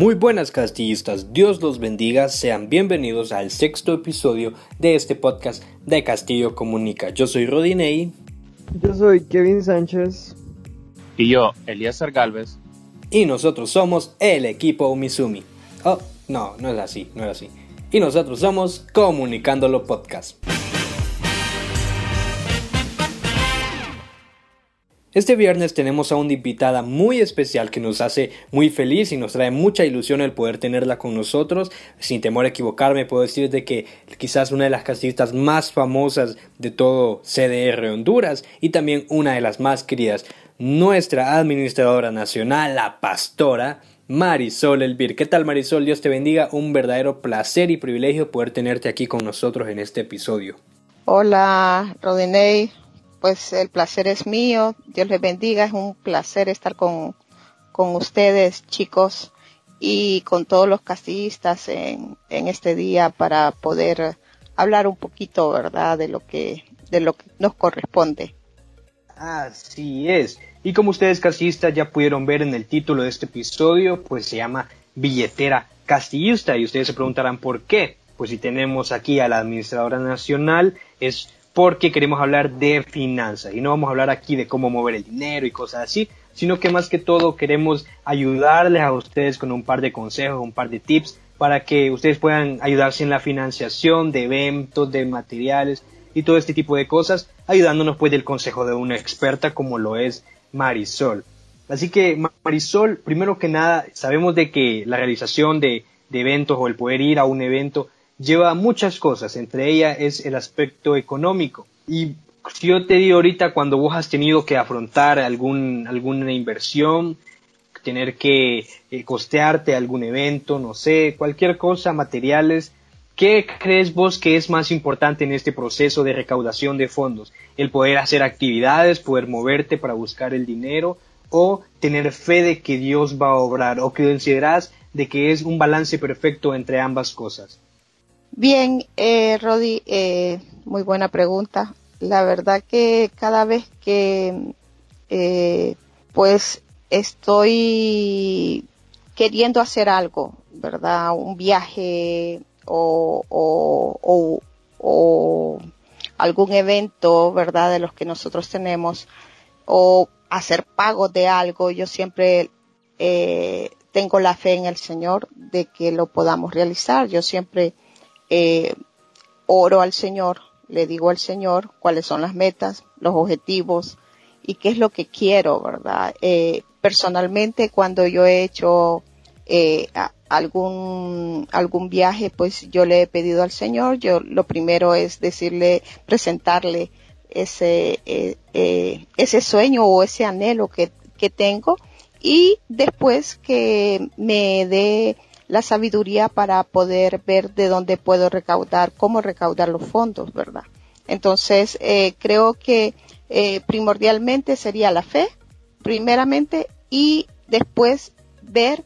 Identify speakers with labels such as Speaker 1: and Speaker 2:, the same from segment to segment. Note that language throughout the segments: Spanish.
Speaker 1: Muy buenas castillistas, Dios los bendiga, sean bienvenidos al sexto episodio de este podcast de Castillo Comunica. Yo soy Rodinei.
Speaker 2: Yo soy Kevin Sánchez.
Speaker 3: Y yo, Elías Galvez.
Speaker 1: Y nosotros somos el equipo Umizumi. Oh, no, no es así, no es así. Y nosotros somos Comunicándolo Podcast. Este viernes tenemos a una invitada muy especial que nos hace muy feliz y nos trae mucha ilusión el poder tenerla con nosotros. Sin temor a equivocarme, puedo decir de que quizás una de las castillistas más famosas de todo CDR Honduras y también una de las más queridas, nuestra administradora nacional, la pastora Marisol Elvir. ¿Qué tal Marisol? Dios te bendiga. Un verdadero placer y privilegio poder tenerte aquí con nosotros en este episodio.
Speaker 4: Hola, Rodinei pues el placer es mío. Dios les bendiga. Es un placer estar con, con ustedes, chicos, y con todos los castillistas en, en este día para poder hablar un poquito, ¿verdad?, de lo que, de lo que nos corresponde.
Speaker 1: Así es. Y como ustedes castillistas ya pudieron ver en el título de este episodio, pues se llama Billetera Castillista. Y ustedes se preguntarán por qué. Pues si tenemos aquí a la administradora nacional, es porque queremos hablar de finanzas y no vamos a hablar aquí de cómo mover el dinero y cosas así, sino que más que todo queremos ayudarles a ustedes con un par de consejos, un par de tips para que ustedes puedan ayudarse en la financiación de eventos, de materiales y todo este tipo de cosas, ayudándonos pues del consejo de una experta como lo es Marisol. Así que Marisol, primero que nada, sabemos de que la realización de, de eventos o el poder ir a un evento lleva muchas cosas, entre ellas es el aspecto económico. Y si yo te digo ahorita cuando vos has tenido que afrontar algún, alguna inversión, tener que eh, costearte algún evento, no sé, cualquier cosa, materiales, ¿qué crees vos que es más importante en este proceso de recaudación de fondos? ¿El poder hacer actividades, poder moverte para buscar el dinero o tener fe de que Dios va a obrar o que consideras de que es un balance perfecto entre ambas cosas?
Speaker 4: Bien, eh, Rodi, eh, muy buena pregunta. La verdad que cada vez que eh, pues estoy queriendo hacer algo, ¿verdad? Un viaje o, algún evento, ¿verdad? De los que nosotros tenemos, o hacer pagos de algo, yo siempre eh, tengo la fe en el Señor de que lo podamos realizar. Yo siempre eh, oro al Señor, le digo al Señor cuáles son las metas, los objetivos y qué es lo que quiero, ¿verdad? Eh, personalmente, cuando yo he hecho eh, algún algún viaje, pues yo le he pedido al Señor. Yo lo primero es decirle, presentarle ese eh, eh, ese sueño o ese anhelo que, que tengo y después que me dé la sabiduría para poder ver de dónde puedo recaudar, cómo recaudar los fondos, ¿verdad? Entonces, eh, creo que eh, primordialmente sería la fe, primeramente, y después ver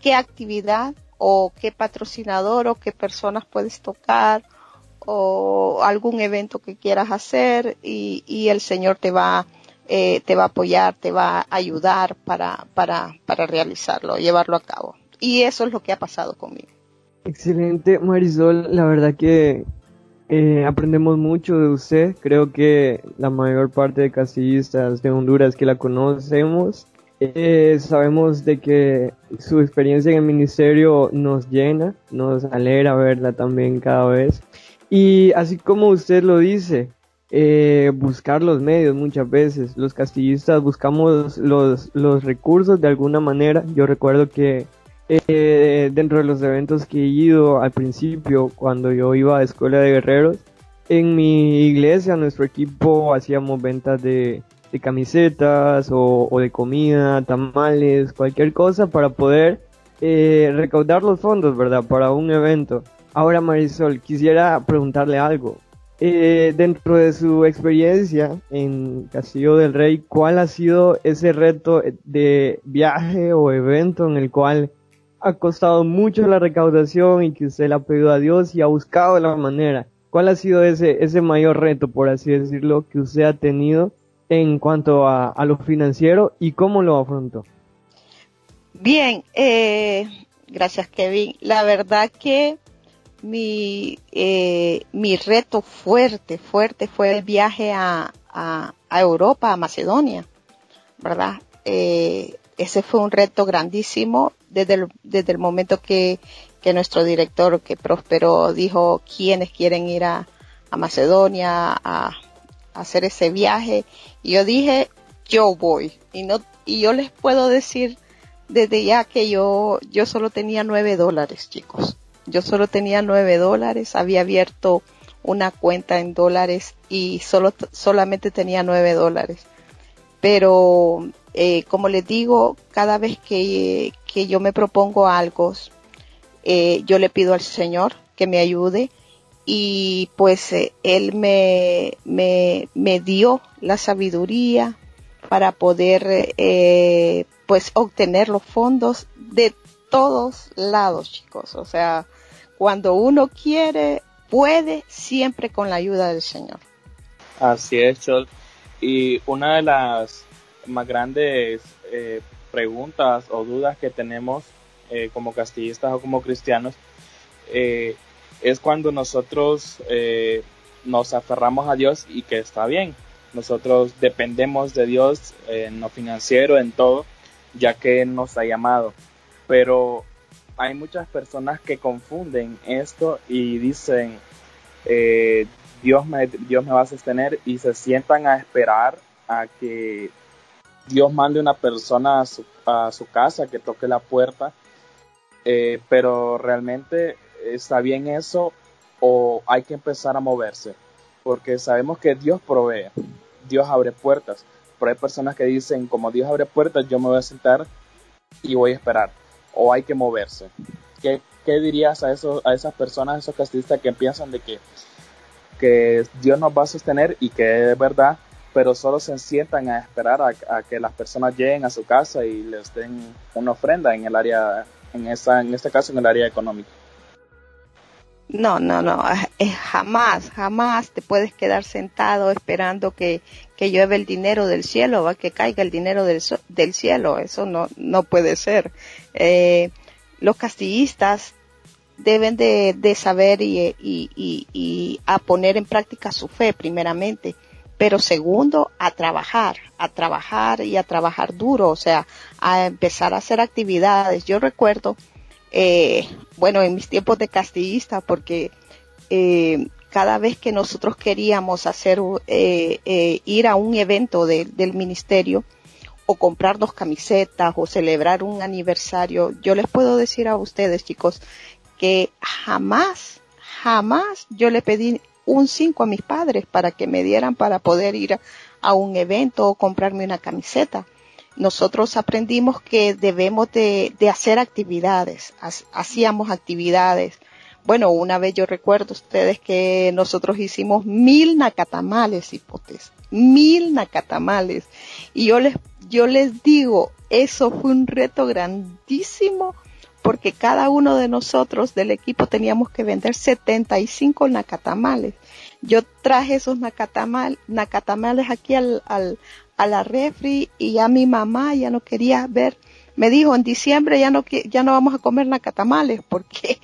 Speaker 4: qué actividad o qué patrocinador o qué personas puedes tocar o algún evento que quieras hacer y, y el Señor te va, eh, te va a apoyar, te va a ayudar para, para, para realizarlo, llevarlo a cabo y eso es lo que ha pasado conmigo.
Speaker 2: Excelente, Marisol. La verdad que eh, aprendemos mucho de usted. Creo que la mayor parte de casillistas de Honduras que la conocemos eh, sabemos de que su experiencia en el ministerio nos llena, nos alegra verla también cada vez. Y así como usted lo dice, eh, buscar los medios muchas veces. Los castillistas buscamos los, los recursos de alguna manera. Yo recuerdo que eh, dentro de los eventos que he ido al principio, cuando yo iba a escuela de guerreros, en mi iglesia, nuestro equipo hacíamos ventas de, camisetas o, de comida, tamales, cualquier cosa para poder eh, recaudar los fondos, ¿verdad? Para un evento. Ahora Marisol, quisiera preguntarle algo. Eh, dentro de su experiencia en Castillo del Rey, ¿cuál ha sido ese reto de viaje o evento en el cual ha costado mucho la recaudación y que usted le ha pedido a Dios y ha buscado la manera. ¿Cuál ha sido ese, ese mayor reto, por así decirlo, que usted ha tenido en cuanto a, lo financiero y cómo lo afrontó?
Speaker 4: Bien, eh, gracias Kevin. La verdad que mi, eh, mi reto fuerte, fuerte fue el viaje a, a, Europa, a Macedonia, ¿verdad? Eh, ese fue un reto grandísimo desde el, desde el momento que, que nuestro director, que prosperó, dijo quiénes quieren ir a, a Macedonia a, a, hacer ese viaje. Y yo dije, yo voy. Y no, y yo les puedo decir desde ya que yo, yo solo tenía nueve dólares, chicos. Yo solo tenía nueve dólares, había abierto una cuenta en dólares y solo, solamente tenía nueve dólares. Pero, eh, como les digo, cada vez que, que yo me propongo algo, eh, yo le pido al Señor que me ayude y pues eh, Él me, me, me dio la sabiduría para poder pues obtener los fondos de todos lados, chicos. O sea, cuando uno quiere, puede siempre con la ayuda del Señor.
Speaker 3: Así es, Chol. Y una de las más grandes eh, preguntas o dudas que tenemos eh, como castillistas o como cristianos eh, es cuando nosotros nos aferramos a Dios y que está bien. Nosotros dependemos de Dios en lo financiero, en todo, ya que nos ha llamado. Pero hay muchas personas que confunden esto y dicen, Dios, me, Dios me va a sostener y se sientan a esperar a que Dios mande una persona a su, a su casa que toque la puerta. Eh, pero realmente está bien eso o hay que empezar a moverse porque sabemos que Dios provee, Dios abre puertas, pero hay personas que dicen, como Dios abre puertas, yo me voy a sentar y voy a esperar. O hay que moverse. ¿Qué, qué dirías a, eso, a esas personas, a esos castillistas que piensan de que, que Dios nos va a sostener y que es verdad, pero solo se sientan a esperar a, que las personas lleguen a su casa y les den una ofrenda en el área, en, esa, en este caso en el área económica?
Speaker 4: No, no, no, jamás, jamás te puedes quedar sentado esperando que, que llueve el dinero del cielo, va que caiga el dinero del, del cielo, eso no, no puede ser. Eh, los castillistas deben de, de saber y, y, y, y, a poner en práctica su fe primeramente, pero segundo, a trabajar, a trabajar y a trabajar duro, o sea, a empezar a hacer actividades. Yo recuerdo eh, bueno, en mis tiempos de castillista, porque eh, cada vez que nosotros queríamos hacer, eh, ir a un evento de, del ministerio, o comprarnos camisetas, o celebrar un aniversario, yo les puedo decir a ustedes, chicos, que jamás, jamás yo le pedí un 5 a mis padres para que me dieran para poder ir a, un evento o comprarme una camiseta nosotros aprendimos que debemos de, hacer actividades, hacíamos actividades. Bueno, una vez yo recuerdo ustedes que nosotros hicimos mil nacatamales, hipótesis, mil nacatamales. Y yo les, yo les digo, eso fue un reto grandísimo porque cada uno de nosotros del equipo teníamos que vender 75 nacatamales. Yo traje esos nacatamales aquí al, al, a la refri y ya mi mamá ya no quería ver. Me dijo, en diciembre ya no, ya no vamos a comer nacatamales porque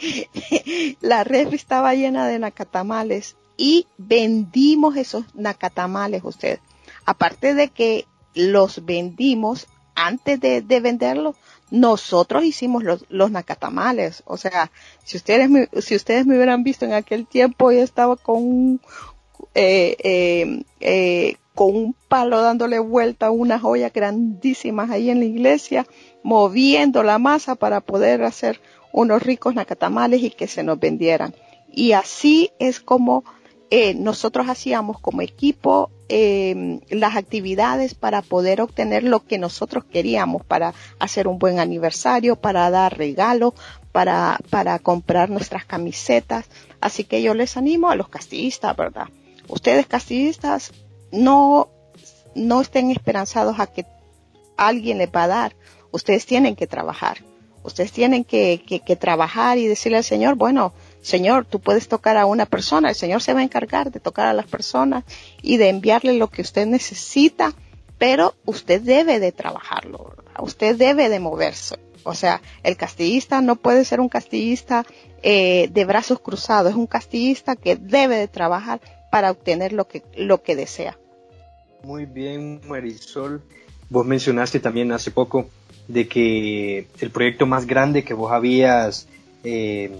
Speaker 4: la refri estaba llena de nacatamales y vendimos esos nacatamales ustedes. Aparte de que los vendimos antes de, de venderlos, nosotros hicimos los, los nacatamales. O sea, si ustedes me, si ustedes me hubieran visto en aquel tiempo, yo estaba con eh, eh, eh, con un palo dándole vuelta a unas joyas grandísimas ahí en la iglesia, moviendo la masa para poder hacer unos ricos nacatamales y que se nos vendieran. Y así es como eh, nosotros hacíamos como equipo eh, las actividades para poder obtener lo que nosotros queríamos, para hacer un buen aniversario, para dar regalo, para, para comprar nuestras camisetas. Así que yo les animo a los castillistas, ¿verdad? Ustedes castillistas, no, no estén esperanzados a que alguien les va a dar. Ustedes tienen que trabajar. Ustedes tienen que, que, trabajar y decirle al Señor, bueno, Señor, tú puedes tocar a una persona, el Señor se va a encargar de tocar a las personas y de enviarle lo que usted necesita pero usted debe de trabajarlo, usted debe de moverse. O sea, el castillista no puede ser un castillista eh, de brazos cruzados, es un castillista que debe de trabajar para obtener lo que, lo que desea.
Speaker 1: Muy bien, Marisol. Vos mencionaste también hace poco de que el proyecto más grande que vos habías eh,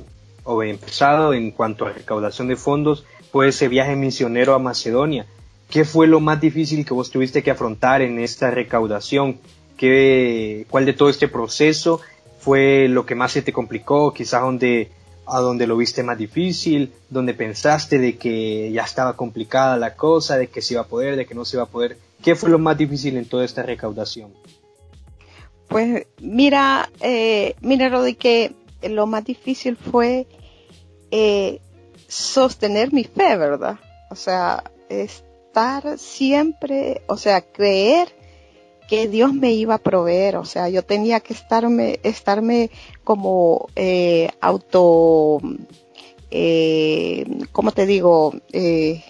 Speaker 1: empezado en cuanto a recaudación de fondos fue ese viaje misionero a Macedonia. ¿Qué fue lo más difícil que vos tuviste que afrontar en esta recaudación? ¿Qué, ¿Cuál de todo este proceso fue lo que más se te complicó? Quizás donde, a donde lo viste más difícil, donde pensaste de que ya estaba complicada la cosa, de que se iba a poder, de que no se iba a poder. ¿Qué fue lo más difícil en toda esta recaudación?
Speaker 4: Pues mira, eh, mira Rodi, que lo más difícil fue eh, sostener mi fe, ¿verdad? O sea, es, siempre, o sea, creer que Dios me iba a proveer, o sea, yo tenía que estarme, estarme como eh, auto, eh, ¿cómo te digo? Eh,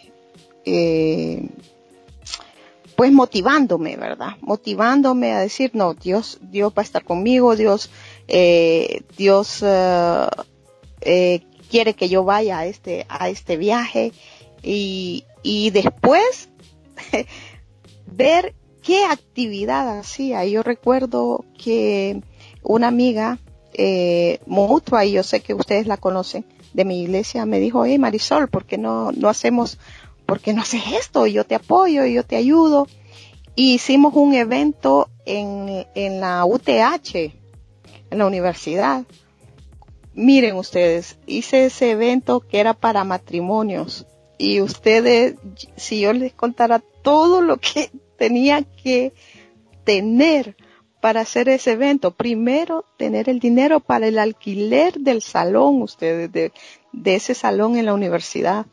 Speaker 4: pues motivándome, ¿verdad? Motivándome a decir, no, Dios, Dios va a estar conmigo, Dios, Dios quiere que yo vaya a este, a este viaje y, y después ver qué actividad hacía. Yo recuerdo que una amiga eh, mutua, y yo sé que ustedes la conocen, de mi iglesia, me dijo, hey Marisol, ¿por qué no, no hacemos, por qué no haces esto? Yo te apoyo, yo te ayudo. hicimos un evento en, en la UTH, en la universidad. Miren ustedes, hice ese evento que era para matrimonios y ustedes, si yo les contara todo lo que tenía que tener para hacer ese evento, primero tener el dinero para el alquiler del salón, ustedes, de, ese salón en la universidad,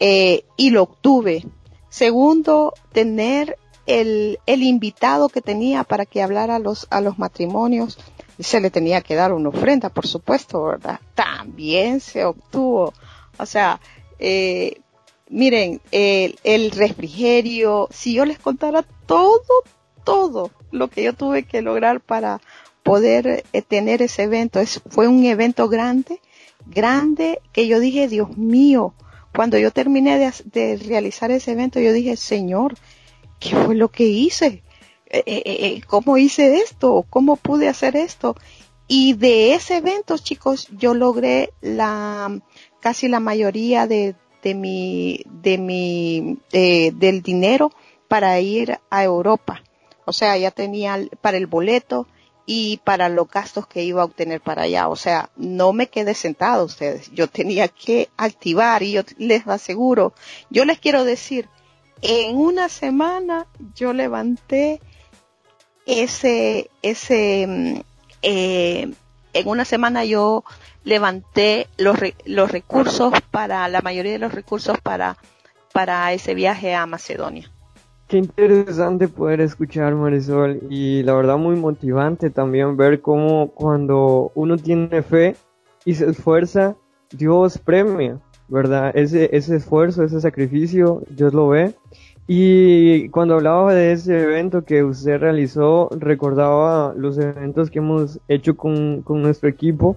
Speaker 4: eh, y lo obtuve. Segundo, tener el, invitado que tenía para que hablara a los matrimonios, se le tenía que dar una ofrenda, por supuesto, ¿verdad? También se obtuvo. O sea, eh, miren, el, refrigerio, si yo les contara todo, todo lo que yo tuve que lograr para poder eh, tener ese evento, fue un evento grande, grande, que yo dije, Dios mío, cuando yo terminé de, realizar ese evento, yo dije, Señor, ¿qué fue lo que hice? Eh, ¿Cómo hice esto? ¿Cómo pude hacer esto? Y de ese evento, chicos, yo logré la, casi la mayoría de, de mi, de mi, del dinero para ir a Europa. O sea, ya tenía para el boleto y para los gastos que iba a obtener para allá. O sea, no me quedé sentado ustedes. Yo tenía que activar y yo les aseguro, yo les quiero decir, en una semana yo levanté ese, ese, mm, eh, en una semana yo levanté los, los recursos para, la mayoría de los recursos para, para ese viaje a Macedonia.
Speaker 2: Qué interesante poder escuchar Marisol y la verdad muy motivante también ver cómo cuando uno tiene fe y se esfuerza, Dios premia, ¿verdad? Ese, ese esfuerzo, ese sacrificio, Dios lo ve. Y cuando hablaba de ese evento que usted realizó, recordaba los eventos que hemos hecho con, con nuestro equipo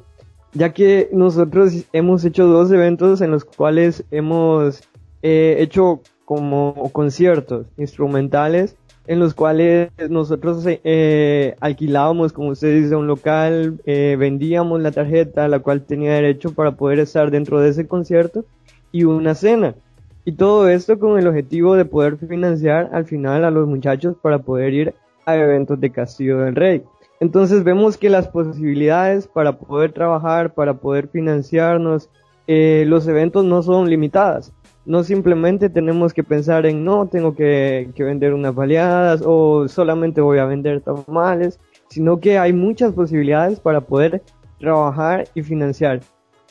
Speaker 2: ya que nosotros hemos hecho dos eventos en los cuales hemos eh, hecho como conciertos instrumentales en los cuales nosotros eh, alquilábamos, como usted dice, un local, eh, vendíamos la tarjeta, la cual tenía derecho para poder estar dentro de ese concierto y una cena. Y todo esto con el objetivo de poder financiar al final a los muchachos para poder ir a eventos de Castillo del Rey. Entonces vemos que las posibilidades para poder trabajar, para poder financiarnos, eh, los eventos no son limitadas. No simplemente tenemos que pensar en no, tengo que, vender unas baleadas o solamente voy a vender tamales, sino que hay muchas posibilidades para poder trabajar y financiar.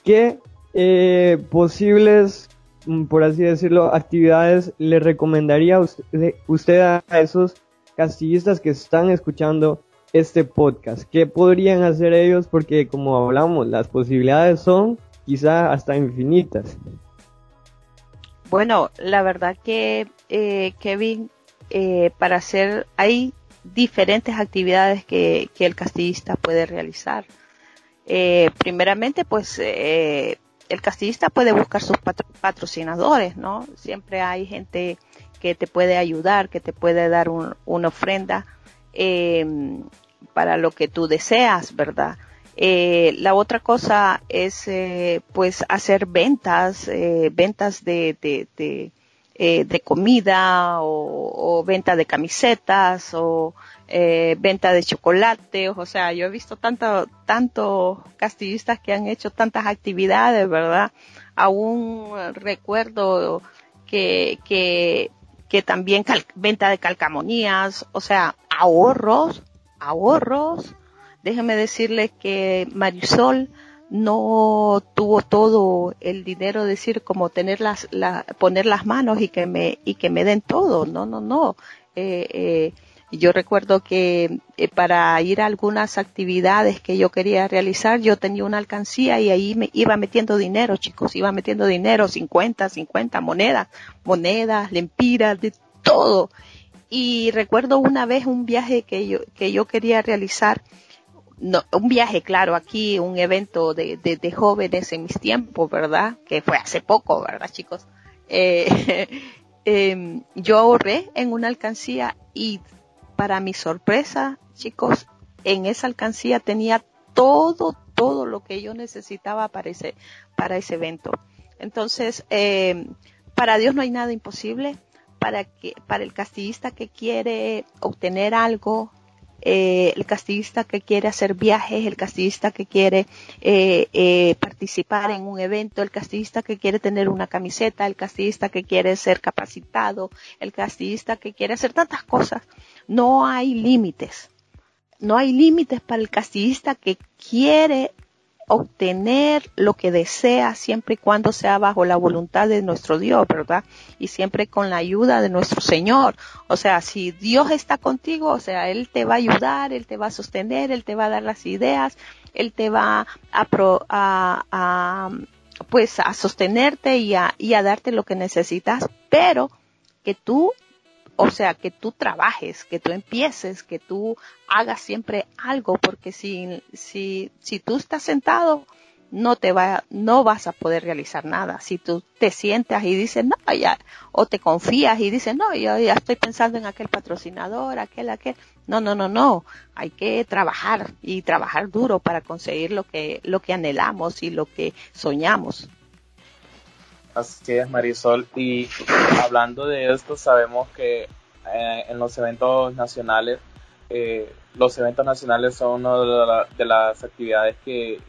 Speaker 2: ¿Qué eh, posibles, por así decirlo, actividades le recomendaría usted, usted a esos castillistas que están escuchando este podcast. ¿Qué podrían hacer ellos? Porque como hablamos, las posibilidades son quizá hasta infinitas.
Speaker 4: Bueno, la verdad que eh, Kevin, eh, para hacer, hay diferentes actividades que, que el castillista puede realizar. Eh, primeramente, pues eh, el castillista puede buscar sus patrocinadores, ¿no? Siempre hay gente que te puede ayudar, que te puede dar una ofrenda eh, para lo que tú deseas, ¿verdad? Eh, la otra cosa es, eh, pues, hacer ventas, eh, ventas de, eh, de comida o, o, venta de camisetas o eh, venta de chocolate, o sea, yo he visto tanto, tanto castillistas que han hecho tantas actividades, ¿verdad? Aún recuerdo que, que, que también venta de calcamonías, o sea, ahorros, ahorros. Déjeme decirles que Marisol no tuvo todo el dinero, decir, como tener las, la, poner las manos y que me, y que me den todo. No, no, no. Eh, eh, yo recuerdo que eh, para ir a algunas actividades que yo quería realizar, yo tenía una alcancía y ahí me iba metiendo dinero, chicos, iba metiendo dinero, 50, 50 monedas, monedas, lempiras, de todo. Y recuerdo una vez un viaje que yo, que yo quería realizar, un viaje, claro, aquí un evento de, de, jóvenes en mis tiempos, ¿verdad? Que fue hace poco, ¿verdad, chicos? Eh, eh, yo ahorré en una alcancía y para mi sorpresa, chicos, en esa alcancía tenía todo, todo lo que yo necesitaba para ese, para ese evento. Entonces, eh, para Dios no hay nada imposible. Para que, para el castillista que quiere obtener algo, eh, el castillista que quiere hacer viajes, el castillista que quiere eh, eh, participar en un evento, el castillista que quiere tener una camiseta, el castillista que quiere ser capacitado, el castillista que quiere hacer tantas cosas. No hay límites. No hay límites para el castillista que quiere obtener lo que desea siempre y cuando sea bajo la voluntad de nuestro Dios, ¿verdad? Y siempre con la ayuda de nuestro Señor. O sea, si Dios está contigo, o sea, Él te va a ayudar, Él te va a sostener, Él te va a dar las ideas, Él te va a, pues a sostenerte y a darte lo que necesitas, pero que tú o sea, que tú trabajes, que tú empieces, que tú hagas siempre algo, porque si, si, si tú estás sentado, no te va, no vas a poder realizar nada. Si tú te sientas y dices, no, ya, o te confías y dices, no, yo ya estoy pensando en aquel patrocinador, aquel, aquel. No, no, no, no. Hay que trabajar y trabajar duro para conseguir lo que, lo que anhelamos y lo que soñamos.
Speaker 3: Así es, Marisol. Y hablando de esto, sabemos que eh, en los eventos nacionales, eh, los eventos nacionales son una de, la, de las actividades que,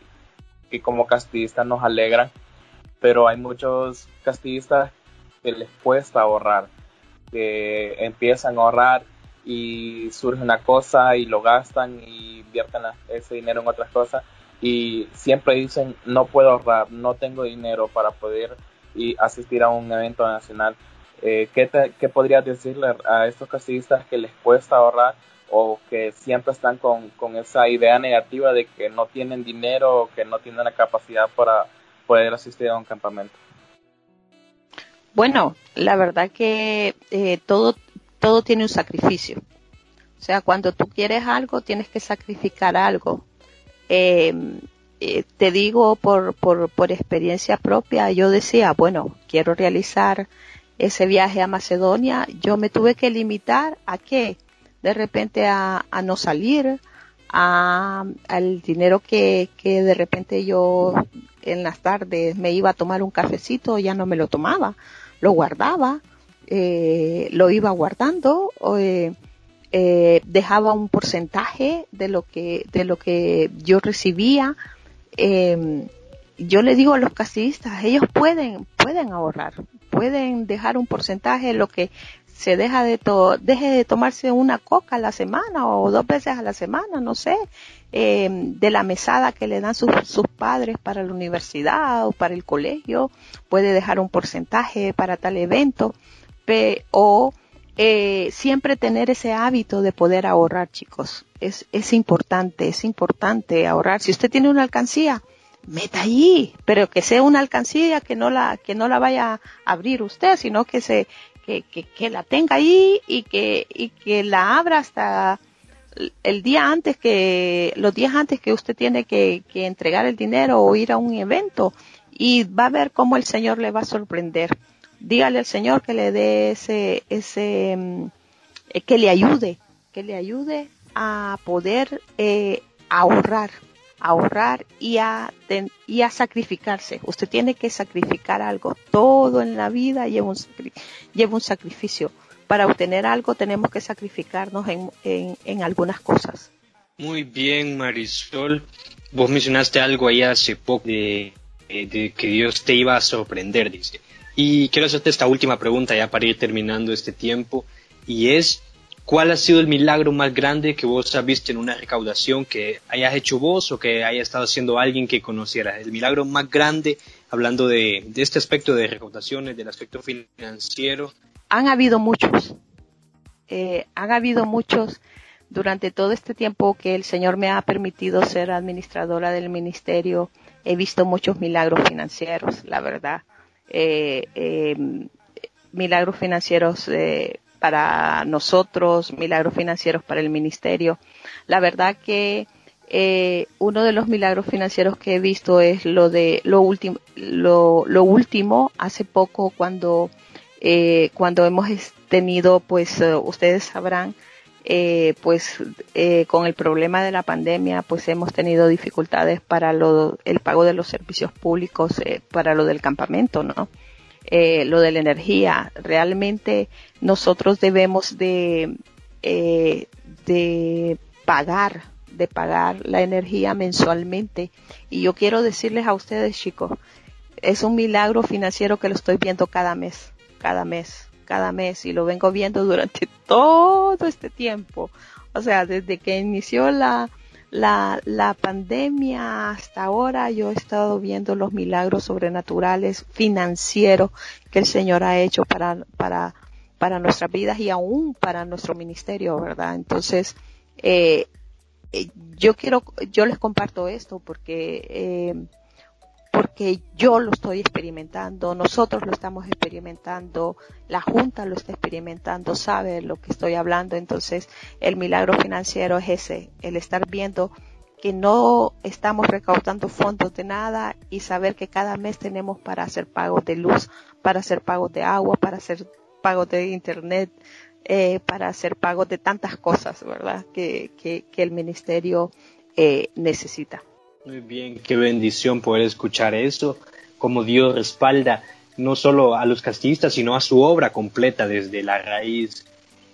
Speaker 3: que, como castillistas nos alegran, pero hay muchos castillistas que les cuesta ahorrar, que empiezan a ahorrar y surge una cosa y lo gastan y invierten ese dinero en otras cosas y siempre dicen no puedo ahorrar, no tengo dinero para poder y asistir a un evento nacional. Eh, ¿qué, ¿Qué podrías decirle a estos castillistas que les cuesta ahorrar o que siempre están con, con, esa idea negativa de que no tienen dinero o que no tienen la capacidad para poder asistir a un campamento?
Speaker 4: Bueno, la verdad que eh, todo, todo tiene un sacrificio. O sea, cuando tú quieres algo, tienes que sacrificar algo. Eh, eh, te digo por, por, experiencia propia, yo decía, bueno, quiero realizar ese viaje a Macedonia, yo me tuve que limitar a qué? De repente a, a no salir, a, al dinero que, que de repente yo en las tardes me iba a tomar un cafecito, ya no me lo tomaba, lo guardaba, eh, lo iba guardando, eh, eh, dejaba un porcentaje de lo que, de lo que yo recibía, eh, yo le digo a los casistas, ellos pueden, pueden ahorrar, pueden dejar un porcentaje de lo que se deja de to deje de tomarse una coca a la semana o dos veces a la semana, no sé, eh, de la mesada que le dan sus, sus padres para la universidad o para el colegio, puede dejar un porcentaje para tal evento, o eh, siempre tener ese hábito de poder ahorrar, chicos. Es, es importante, es importante ahorrar. Si usted tiene una alcancía, meta allí, pero que sea una alcancía que no la, que no la vaya a abrir usted, sino que se, que, que, la tenga ahí y que, y que la abra hasta el día antes que, los días antes que usted tiene que, que entregar el dinero o ir a un evento y va a ver cómo el Señor le va a sorprender. Dígale al Señor que le dé ese, ese, mm, eh, que le ayude, que le ayude a poder eh, ahorrar, ahorrar y a, y a sacrificarse. Usted tiene que sacrificar algo. Todo en la vida lleva un, lleva un sacrificio. Para obtener algo tenemos que sacrificarnos en, en, algunas cosas.
Speaker 1: Muy bien, Marisol. Vos mencionaste algo ahí hace poco de, de, que Dios te iba a sorprender, dice. Y quiero hacerte esta última pregunta ya para ir terminando este tiempo. Y es, ¿Cuál ha sido el milagro más grande que vos has visto en una recaudación que hayas hecho vos o que haya estado haciendo alguien que conocieras? El milagro más grande, hablando de, este aspecto de recaudaciones, del aspecto financiero.
Speaker 4: Han habido muchos. Eh, han habido muchos durante todo este tiempo que el Señor me ha permitido ser administradora del ministerio. He visto muchos milagros financieros, la verdad. Eh, eh, milagros financieros para nosotros, milagros financieros para el ministerio. La verdad que eh, uno de los milagros financieros que he visto es lo de lo último, lo, último hace poco cuando eh, cuando hemos tenido, pues eh, ustedes sabrán, pues con el problema de la pandemia, pues hemos tenido dificultades para lo, el pago de los servicios públicos, para lo del campamento, ¿no? eh, lo de la energía. Realmente nosotros debemos de, eh, de pagar, de pagar la energía mensualmente. Y yo quiero decirles a ustedes, chicos, es un milagro financiero que lo estoy viendo cada mes, cada mes, cada mes, y lo vengo viendo durante todo este tiempo. O sea, desde que inició la, la, la pandemia hasta ahora yo he estado viendo los milagros sobrenaturales financieros que el Señor ha hecho para, para, para nuestras vidas y aún para nuestro ministerio, ¿verdad? Entonces, eh, eh yo quiero, yo les comparto esto porque eh, porque yo lo estoy experimentando, nosotros lo estamos experimentando, la Junta lo está experimentando, sabe lo que estoy hablando. Entonces, el milagro financiero es ese, el estar viendo que no estamos recaudando fondos de nada y saber que cada mes tenemos para hacer pagos de luz, para hacer pagos de agua, para hacer pagos de internet, eh, para hacer pagos de tantas cosas, ¿verdad? Que, que, el ministerio eh, necesita.
Speaker 1: Muy bien, qué bendición poder escuchar eso, como Dios respalda no solo a los castillistas, sino a su obra completa desde la raíz.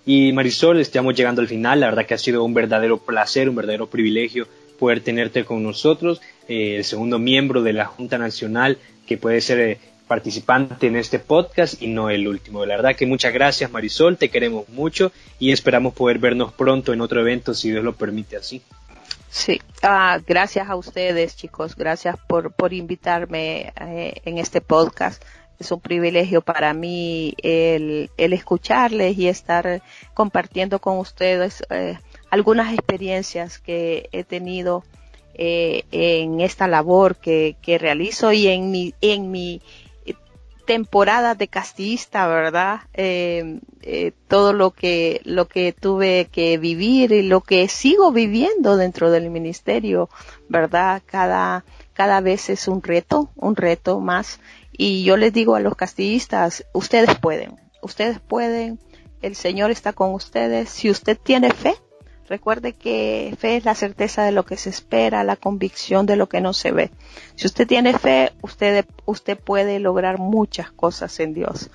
Speaker 1: Y Marisol, estamos llegando al final, la verdad que ha sido un verdadero placer, un verdadero privilegio poder tenerte con nosotros, eh, el segundo miembro de la Junta Nacional que puede ser eh, participante en este podcast y no el último. La verdad que muchas gracias Marisol, te queremos mucho y esperamos poder vernos pronto en otro evento si Dios lo permite así.
Speaker 4: Sí, ah, gracias a ustedes chicos, gracias por, por invitarme eh, en este podcast. Es un privilegio para mí el, el escucharles y estar compartiendo con ustedes eh, algunas experiencias que he tenido eh, en esta labor que, que realizo y en mi, en mi temporada de castillista, ¿verdad? Eh, eh, todo lo que, lo que tuve que vivir y lo que sigo viviendo dentro del ministerio, ¿verdad? Cada, cada vez es un reto, un reto más. Y yo les digo a los castillistas, ustedes pueden, ustedes pueden, el Señor está con ustedes. Si usted tiene fe, Recuerde que fe es la certeza de lo que se espera, la convicción de lo que no se ve. Si usted tiene fe, usted, usted puede lograr muchas cosas en Dios.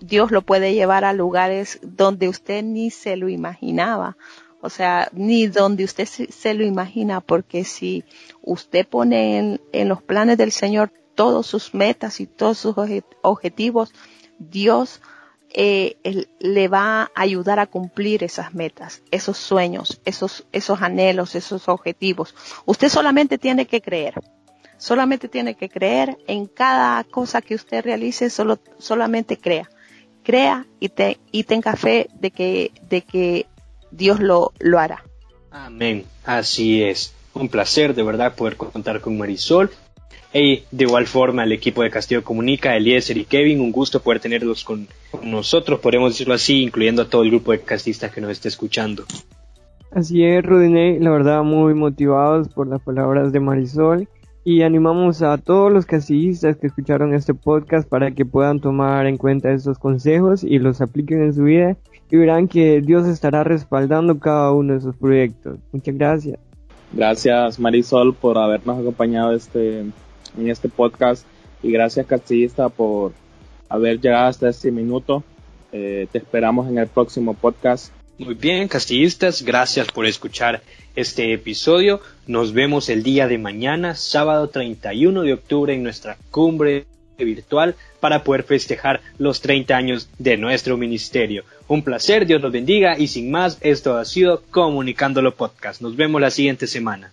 Speaker 4: Dios lo puede llevar a lugares donde usted ni se lo imaginaba. O sea, ni donde usted se, lo imagina, porque si usted pone en, en los planes del Señor todos sus metas y todos sus objetivos, Dios eh, le va a ayudar a cumplir esas metas, esos sueños, esos, esos anhelos, esos objetivos. Usted solamente tiene que creer. Solamente tiene que creer en cada cosa que usted realice, solo, solamente crea. Crea y, te, y tenga fe de que, de que Dios lo, lo hará.
Speaker 1: Amén. Así es. Un placer de verdad poder contar con Marisol Y de igual forma, el equipo de Castillo Comunica, Eliezer y Kevin, un gusto poder tenerlos con, nosotros, podemos decirlo así, incluyendo a todo el grupo de castistas que nos esté escuchando.
Speaker 2: Así es, Rodinei, la verdad muy motivados por las palabras de Marisol y animamos a todos los castillistas que escucharon este podcast para que puedan tomar en cuenta estos consejos y los apliquen en su vida y verán que Dios estará respaldando cada uno de sus proyectos. Muchas gracias.
Speaker 3: Gracias Marisol por habernos acompañado este en este podcast y gracias Castillista por haber llegado hasta este minuto. Eh, te esperamos en el próximo podcast.
Speaker 1: Muy bien, castillistas, gracias por escuchar este episodio. Nos vemos el día de mañana, sábado 31 de octubre, en nuestra cumbre virtual para poder festejar los 30 años de nuestro ministerio. Un placer, Dios los bendiga y sin más, esto ha sido Comunicándolo Podcast. Nos vemos la siguiente semana.